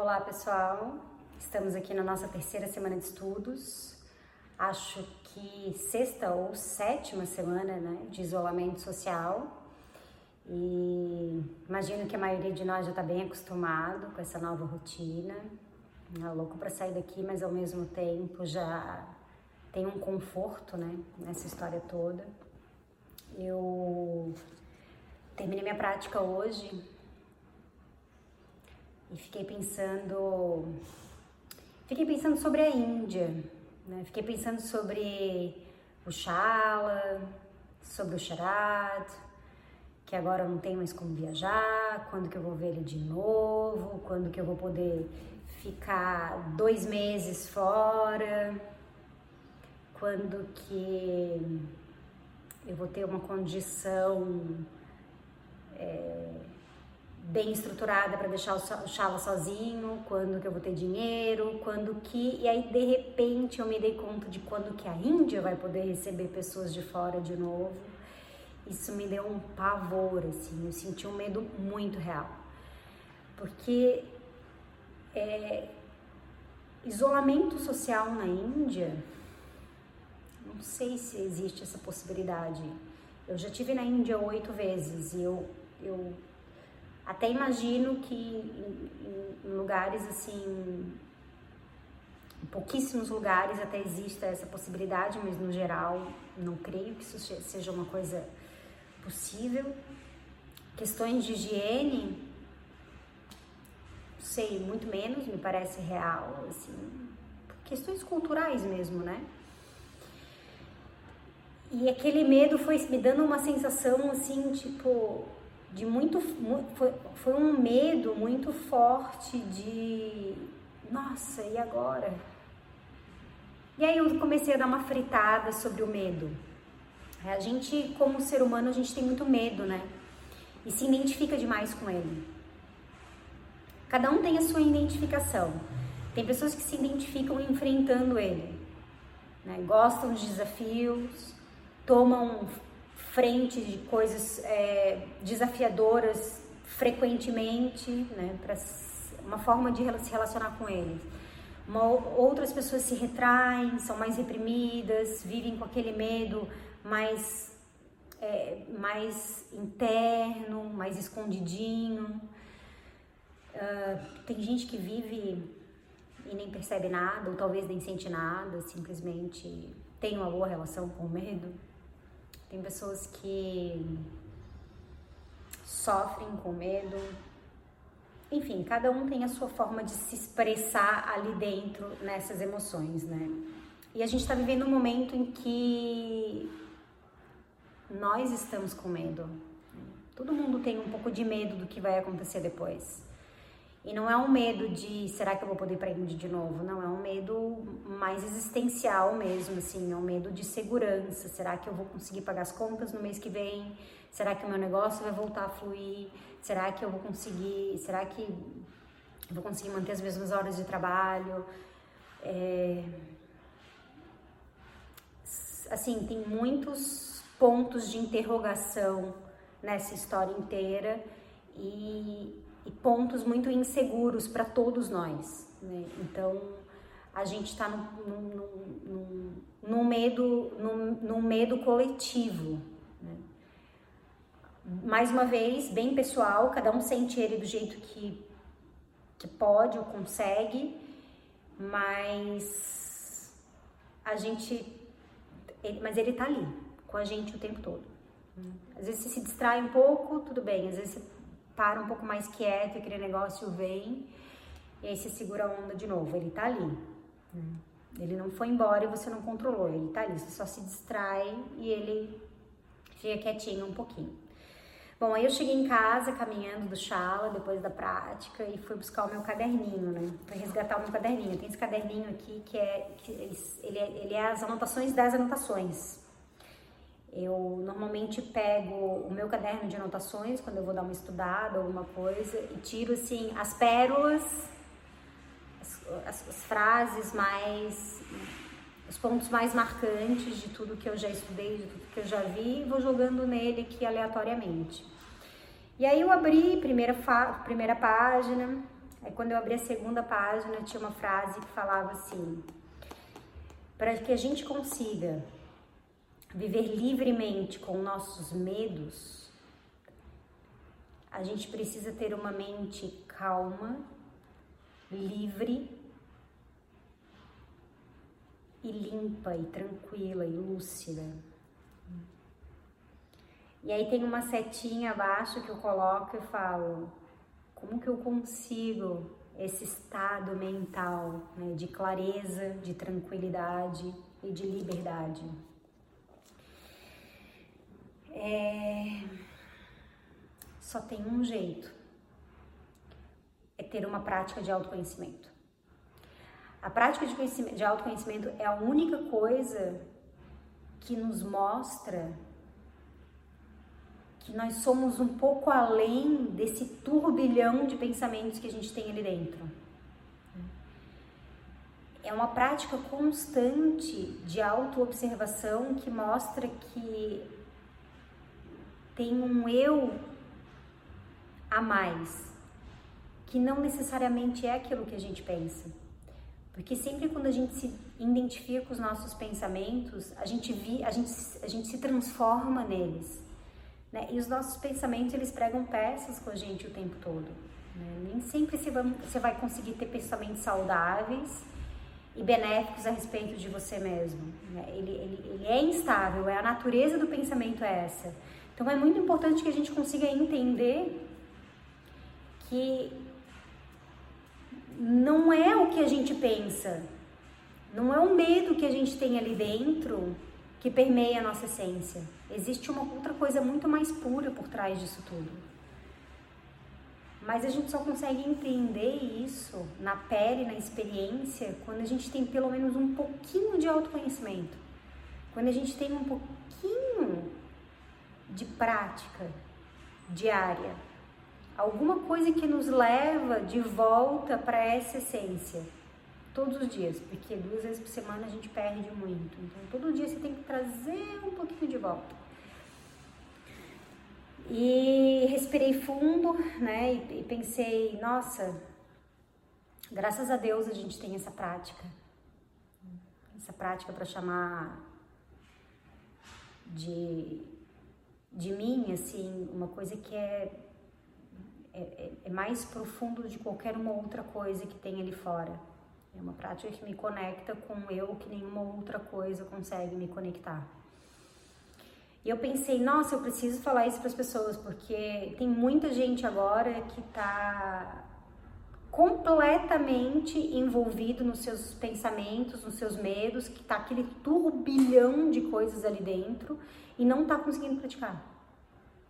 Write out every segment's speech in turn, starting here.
Olá pessoal, estamos aqui na nossa terceira semana de estudos. Acho que sexta ou sétima semana né, de isolamento social. E imagino que a maioria de nós já está bem acostumado com essa nova rotina. É louco para sair daqui, mas ao mesmo tempo já tem um conforto né, nessa história toda. Eu terminei minha prática hoje e fiquei pensando, fiquei pensando sobre a Índia, né? Fiquei pensando sobre o Shala, sobre o Sharad, que agora não tem mais como viajar, quando que eu vou ver ele de novo, quando que eu vou poder ficar dois meses fora, quando que eu vou ter uma condição é, bem estruturada para deixar o Chala sozinho, quando que eu vou ter dinheiro, quando que... E aí, de repente, eu me dei conta de quando que a Índia vai poder receber pessoas de fora de novo. Isso me deu um pavor, assim, eu senti um medo muito real. Porque é, isolamento social na Índia, não sei se existe essa possibilidade. Eu já tive na Índia oito vezes e eu, eu até imagino que em, lugares assim, em pouquíssimos lugares até exista essa possibilidade, mas no geral não creio que isso seja uma coisa possível. Questões de higiene, sei, muito menos, me parece real, assim, questões culturais mesmo, né? E aquele medo foi me dando uma sensação assim, tipo, de muito. Foi, foi um medo muito forte de. Nossa, e agora? E aí eu comecei a dar uma fritada sobre o medo. A gente, como ser humano, a gente tem muito medo, né? E se identifica demais com ele. Cada um tem a sua identificação. Tem pessoas que se identificam enfrentando ele, né? gostam de desafios, tomam frente de coisas é, desafiadoras frequentemente, né, para uma forma de se relacionar com eles. Uma, outras pessoas se retraem, são mais reprimidas, vivem com aquele medo mais, é, mais interno, mais escondidinho. Uh, tem gente que vive e nem percebe nada, ou talvez nem sente nada, simplesmente tem uma boa relação com o medo. Tem pessoas que sofrem com medo. Enfim, cada um tem a sua forma de se expressar ali dentro nessas emoções, né? E a gente está vivendo um momento em que nós estamos com medo. Todo mundo tem um pouco de medo do que vai acontecer depois. E não é um medo de será que eu vou poder ir para Índia de novo? Não, é um medo mais existencial mesmo, assim, é um medo de segurança. Será que eu vou conseguir pagar as contas no mês que vem? Será que o meu negócio vai voltar a fluir? Será que eu vou conseguir? Será que eu vou conseguir manter as mesmas horas de trabalho? É... Assim, tem muitos pontos de interrogação nessa história inteira e e pontos muito inseguros para todos nós. Né? Então, a gente está num, medo, num, num, medo coletivo. Né? Mais uma vez, bem pessoal, cada um sente ele do jeito que, que pode ou consegue, mas a gente. Ele, mas ele está ali, com a gente o tempo todo. Às vezes você se distrai um pouco, tudo bem, às vezes você para um pouco mais quieto aquele negócio vem e aí você segura a onda de novo. Ele tá ali. Ele não foi embora e você não controlou. Ele tá ali. Você só se distrai e ele fica quietinho um pouquinho. Bom, aí eu cheguei em casa caminhando do Chala depois da prática e fui buscar o meu caderninho, né? Pra resgatar o meu caderninho. Tem esse caderninho aqui que é, que ele, é, ele é as anotações das anotações. Eu normalmente pego o meu caderno de anotações quando eu vou dar uma estudada, alguma coisa, e tiro assim as pérolas, as, as, as frases mais. os pontos mais marcantes de tudo que eu já estudei, de tudo que eu já vi, e vou jogando nele aqui aleatoriamente. E aí eu abri primeira, primeira página, Aí quando eu abri a segunda página, tinha uma frase que falava assim: para que a gente consiga viver livremente com nossos medos, a gente precisa ter uma mente calma, livre e limpa e tranquila e lúcida. E aí tem uma setinha abaixo que eu coloco e falo: como que eu consigo esse estado mental né, de clareza, de tranquilidade e de liberdade? É... Só tem um jeito: é ter uma prática de autoconhecimento. A prática de, de autoconhecimento é a única coisa que nos mostra que nós somos um pouco além desse turbilhão de pensamentos que a gente tem ali dentro. É uma prática constante de autoobservação que mostra que tem um eu a mais, que não necessariamente é aquilo que a gente pensa. Porque sempre quando a gente se identifica com os nossos pensamentos, a gente, vi, a gente, a gente se transforma neles. Né? E os nossos pensamentos, eles pregam peças com a gente o tempo todo. Né? Nem sempre você vai, conseguir ter pensamentos saudáveis e benéficos a respeito de você mesmo. Né? Ele, ele, ele é instável, é a natureza do pensamento é essa. Então é muito importante que a gente consiga entender que não é o que a gente pensa, não é o medo que a gente tem ali dentro que permeia a nossa essência. Existe uma outra coisa muito mais pura por trás disso tudo. Mas a gente só consegue entender isso na pele, na experiência, quando a gente tem pelo menos um pouquinho de autoconhecimento. Quando a gente tem um pouquinho de prática diária. Alguma coisa que nos leva de volta para essa essência todos os dias, porque duas vezes por semana a gente perde muito. Então, todo dia você tem que trazer um pouquinho de volta. E respirei fundo, né? E, pensei, nossa, graças a Deus a gente tem essa prática. Essa prática para chamar de, de mim, assim, uma coisa que é, é, é mais profundo de qualquer uma outra coisa que tem ali fora. É uma prática que me conecta com eu que nenhuma outra coisa consegue me conectar. E eu pensei, nossa, eu preciso falar isso para as pessoas, porque tem muita gente agora que está completamente envolvido nos seus pensamentos, nos seus medos, que está aquele turbilhão de coisas ali dentro e não está conseguindo praticar.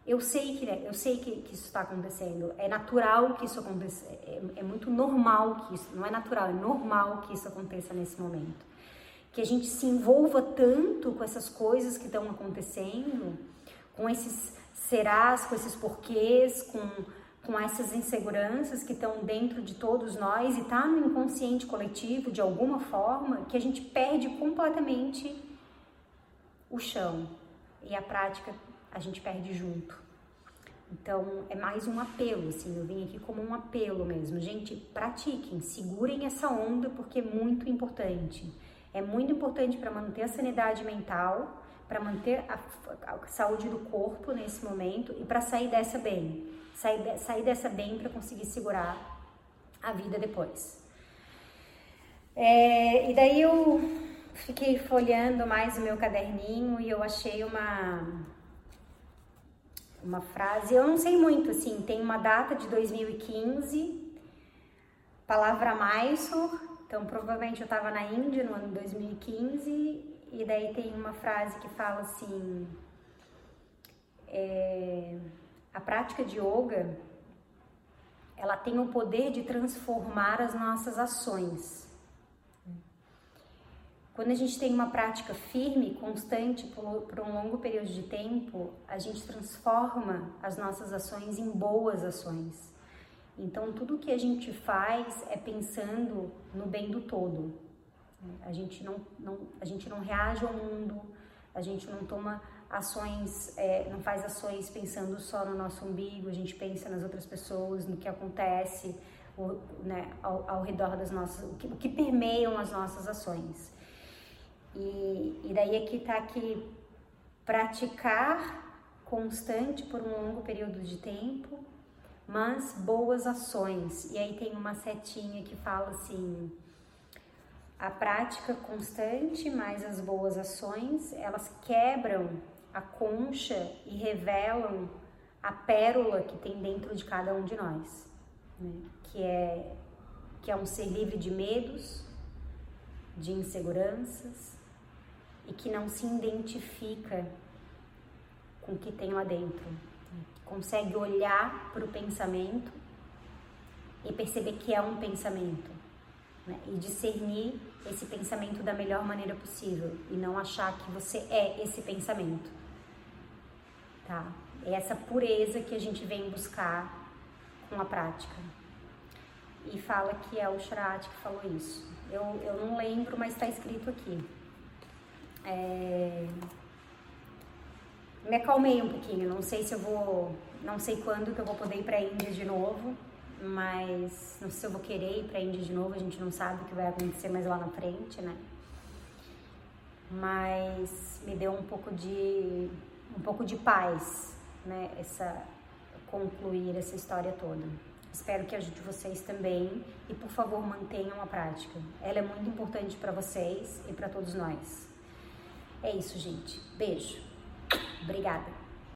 Eu sei que, eu sei que, que isso está acontecendo. É natural que isso aconteça. É, é, muito normal que isso. Não é natural, é normal que isso aconteça nesse momento. Que a gente se envolva tanto com essas coisas que estão acontecendo, com esses serás, com esses porquês, com, com essas inseguranças que estão dentro de todos nós e está no inconsciente coletivo de alguma forma, que a gente perde completamente o chão. E a prática a gente perde junto. Então, é mais um apelo, assim, eu vim aqui como um apelo mesmo. Gente, pratiquem, segurem essa onda porque é muito importante. É muito importante para manter a sanidade mental, para manter a, a, saúde do corpo nesse momento e para sair dessa bem. Sair, de, sair dessa bem para conseguir segurar a vida depois. É, e daí eu fiquei folhando mais o meu caderninho e eu achei uma uma frase, eu não sei muito, assim, tem uma data de 2015, palavra Mysore, então provavelmente eu estava na Índia no ano 2015, e daí tem uma frase que fala assim, é, a prática de yoga, ela tem o poder de transformar as nossas ações. Quando a gente tem uma prática firme, constante, por, um longo período de tempo, a gente transforma as nossas ações em boas ações. Então, tudo que a gente faz é pensando no bem do todo. A gente não, não, a gente não reage ao mundo, a gente não toma ações, é, não faz ações pensando só no nosso umbigo, a gente pensa nas outras pessoas, no que acontece, por, né, ao, ao, redor das nossas, o que, o que, permeiam as nossas ações. E, e daí aqui está que praticar constante por um longo período de tempo, mas boas ações. E aí tem uma setinha que fala assim: a prática constante mais as boas ações, elas quebram a concha e revelam a pérola que tem dentro de cada um de nós, né? que é que é um ser livre de medos, de inseguranças e que não se identifica com o que tem lá dentro, consegue olhar para o pensamento e perceber que é um pensamento né? e discernir esse pensamento da melhor maneira possível e não achar que você é esse pensamento, tá? É essa pureza que a gente vem buscar com a prática. E fala que é o Shrat que falou isso. Eu, eu não lembro, mas está escrito aqui. É... Me acalmei um pouquinho, não sei se eu vou, não sei quando que eu vou poder ir para a Índia de novo, mas não sei se eu vou querer ir para a Índia de novo, a gente não sabe o que vai acontecer mais lá na frente, né? Mas me deu um pouco de um pouco de paz, né? Essa concluir essa história toda. Espero que ajude vocês também e por favor mantenham a prática. Ela é muito importante para vocês e para todos nós. É isso, gente. Beijo. Obrigada.